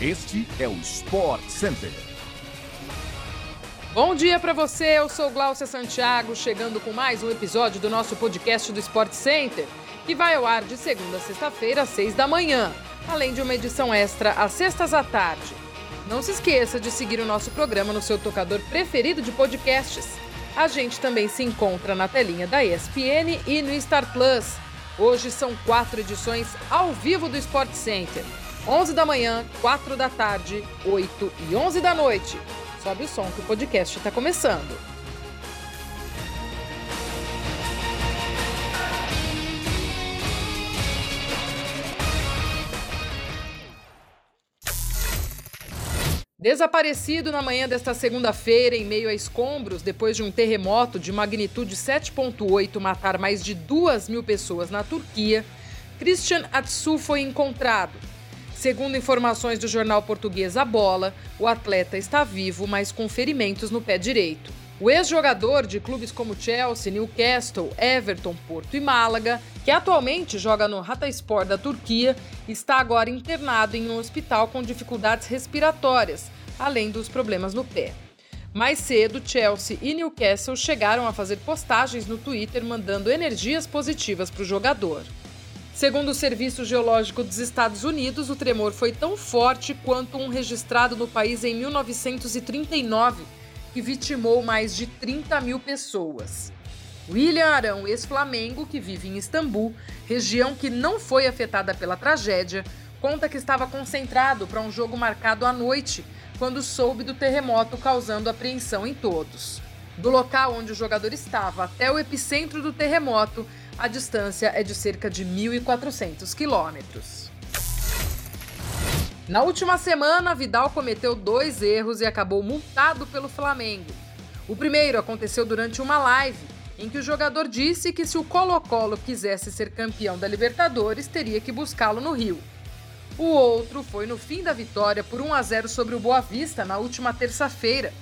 Este é o Sport Center. Bom dia para você, eu sou Glaucia Santiago, chegando com mais um episódio do nosso podcast do Sport Center, que vai ao ar de segunda a sexta-feira, às seis da manhã, além de uma edição extra às sextas à tarde. Não se esqueça de seguir o nosso programa no seu tocador preferido de podcasts. A gente também se encontra na telinha da ESPN e no Star Plus. Hoje são quatro edições ao vivo do Sport Center. 11 da manhã, 4 da tarde, 8 e 11 da noite. Sobe o som que o podcast está começando. Desaparecido na manhã desta segunda-feira, em meio a escombros, depois de um terremoto de magnitude 7,8 matar mais de 2 mil pessoas na Turquia, Christian Atsu foi encontrado. Segundo informações do jornal português A Bola, o atleta está vivo, mas com ferimentos no pé direito. O ex-jogador de clubes como Chelsea, Newcastle, Everton, Porto e Málaga, que atualmente joga no Hatayspor da Turquia, está agora internado em um hospital com dificuldades respiratórias, além dos problemas no pé. Mais cedo, Chelsea e Newcastle chegaram a fazer postagens no Twitter mandando energias positivas para o jogador. Segundo o Serviço Geológico dos Estados Unidos, o tremor foi tão forte quanto um registrado no país em 1939, que vitimou mais de 30 mil pessoas. William Arão, ex-Flamengo, que vive em Istambul, região que não foi afetada pela tragédia, conta que estava concentrado para um jogo marcado à noite, quando soube do terremoto causando apreensão em todos. Do local onde o jogador estava até o epicentro do terremoto, a distância é de cerca de 1.400 quilômetros. Na última semana, Vidal cometeu dois erros e acabou multado pelo Flamengo. O primeiro aconteceu durante uma live, em que o jogador disse que se o Colo-Colo quisesse ser campeão da Libertadores, teria que buscá-lo no Rio. O outro foi no fim da vitória por 1 a 0 sobre o Boa Vista na última terça-feira,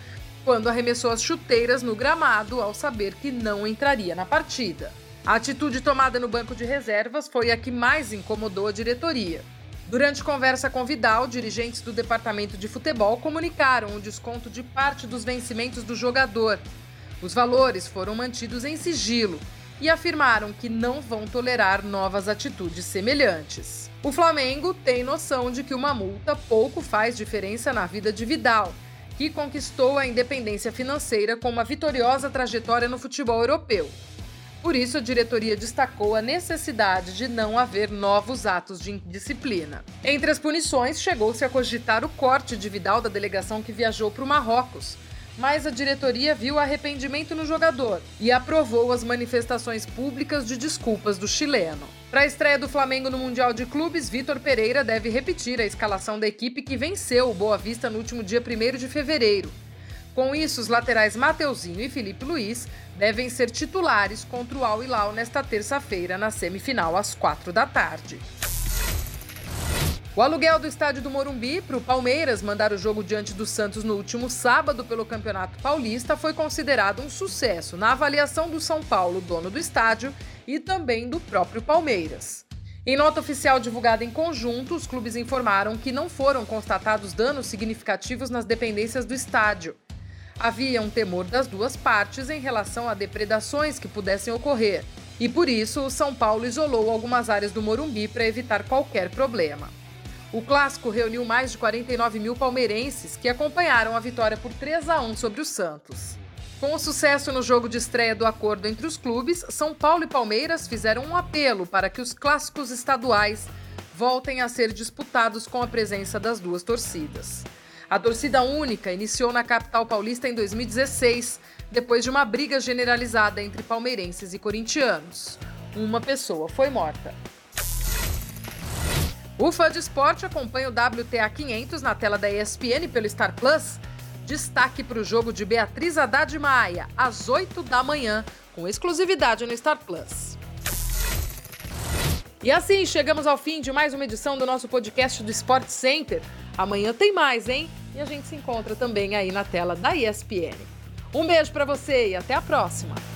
quando arremessou as chuteiras no gramado ao saber que não entraria na partida. A atitude tomada no banco de reservas foi a que mais incomodou a diretoria. Durante conversa com Vidal, dirigentes do departamento de futebol comunicaram o desconto de parte dos vencimentos do jogador. Os valores foram mantidos em sigilo e afirmaram que não vão tolerar novas atitudes semelhantes. O Flamengo tem noção de que uma multa pouco faz diferença na vida de Vidal, que conquistou a independência financeira com uma vitoriosa trajetória no futebol europeu. Por isso, a diretoria destacou a necessidade de não haver novos atos de indisciplina. Entre as punições, chegou-se a cogitar o corte de Vidal da delegação que viajou para o Marrocos, mas a diretoria viu arrependimento no jogador e aprovou as manifestações públicas de desculpas do chileno. Para a estreia do Flamengo no Mundial de Clubes, Vitor Pereira deve repetir a escalação da equipe que venceu o Boa Vista no último dia 1 de fevereiro. Com isso, os laterais Mateuzinho e Felipe Luiz devem ser titulares contra o Al Hilal nesta terça-feira, na semifinal, às quatro da tarde. O aluguel do estádio do Morumbi para o Palmeiras mandar o jogo diante do Santos no último sábado pelo Campeonato Paulista foi considerado um sucesso na avaliação do São Paulo, dono do estádio, e também do próprio Palmeiras. Em nota oficial divulgada em conjunto, os clubes informaram que não foram constatados danos significativos nas dependências do estádio. Havia um temor das duas partes em relação a depredações que pudessem ocorrer, e por isso o São Paulo isolou algumas áreas do Morumbi para evitar qualquer problema. O clássico reuniu mais de 49 mil palmeirenses que acompanharam a vitória por 3 a 1 sobre o Santos. Com o sucesso no jogo de estreia do acordo entre os clubes, São Paulo e Palmeiras fizeram um apelo para que os clássicos estaduais voltem a ser disputados com a presença das duas torcidas. A torcida única iniciou na capital paulista em 2016, depois de uma briga generalizada entre palmeirenses e corintianos. Uma pessoa foi morta. O fã de esporte acompanha o WTA 500 na tela da ESPN pelo Star Plus. Destaque para o jogo de Beatriz Haddad Maia, às 8 da manhã, com exclusividade no Star Plus. E assim chegamos ao fim de mais uma edição do nosso podcast do Sport Center. Amanhã tem mais, hein? E a gente se encontra também aí na tela da ESPN. Um beijo para você e até a próxima!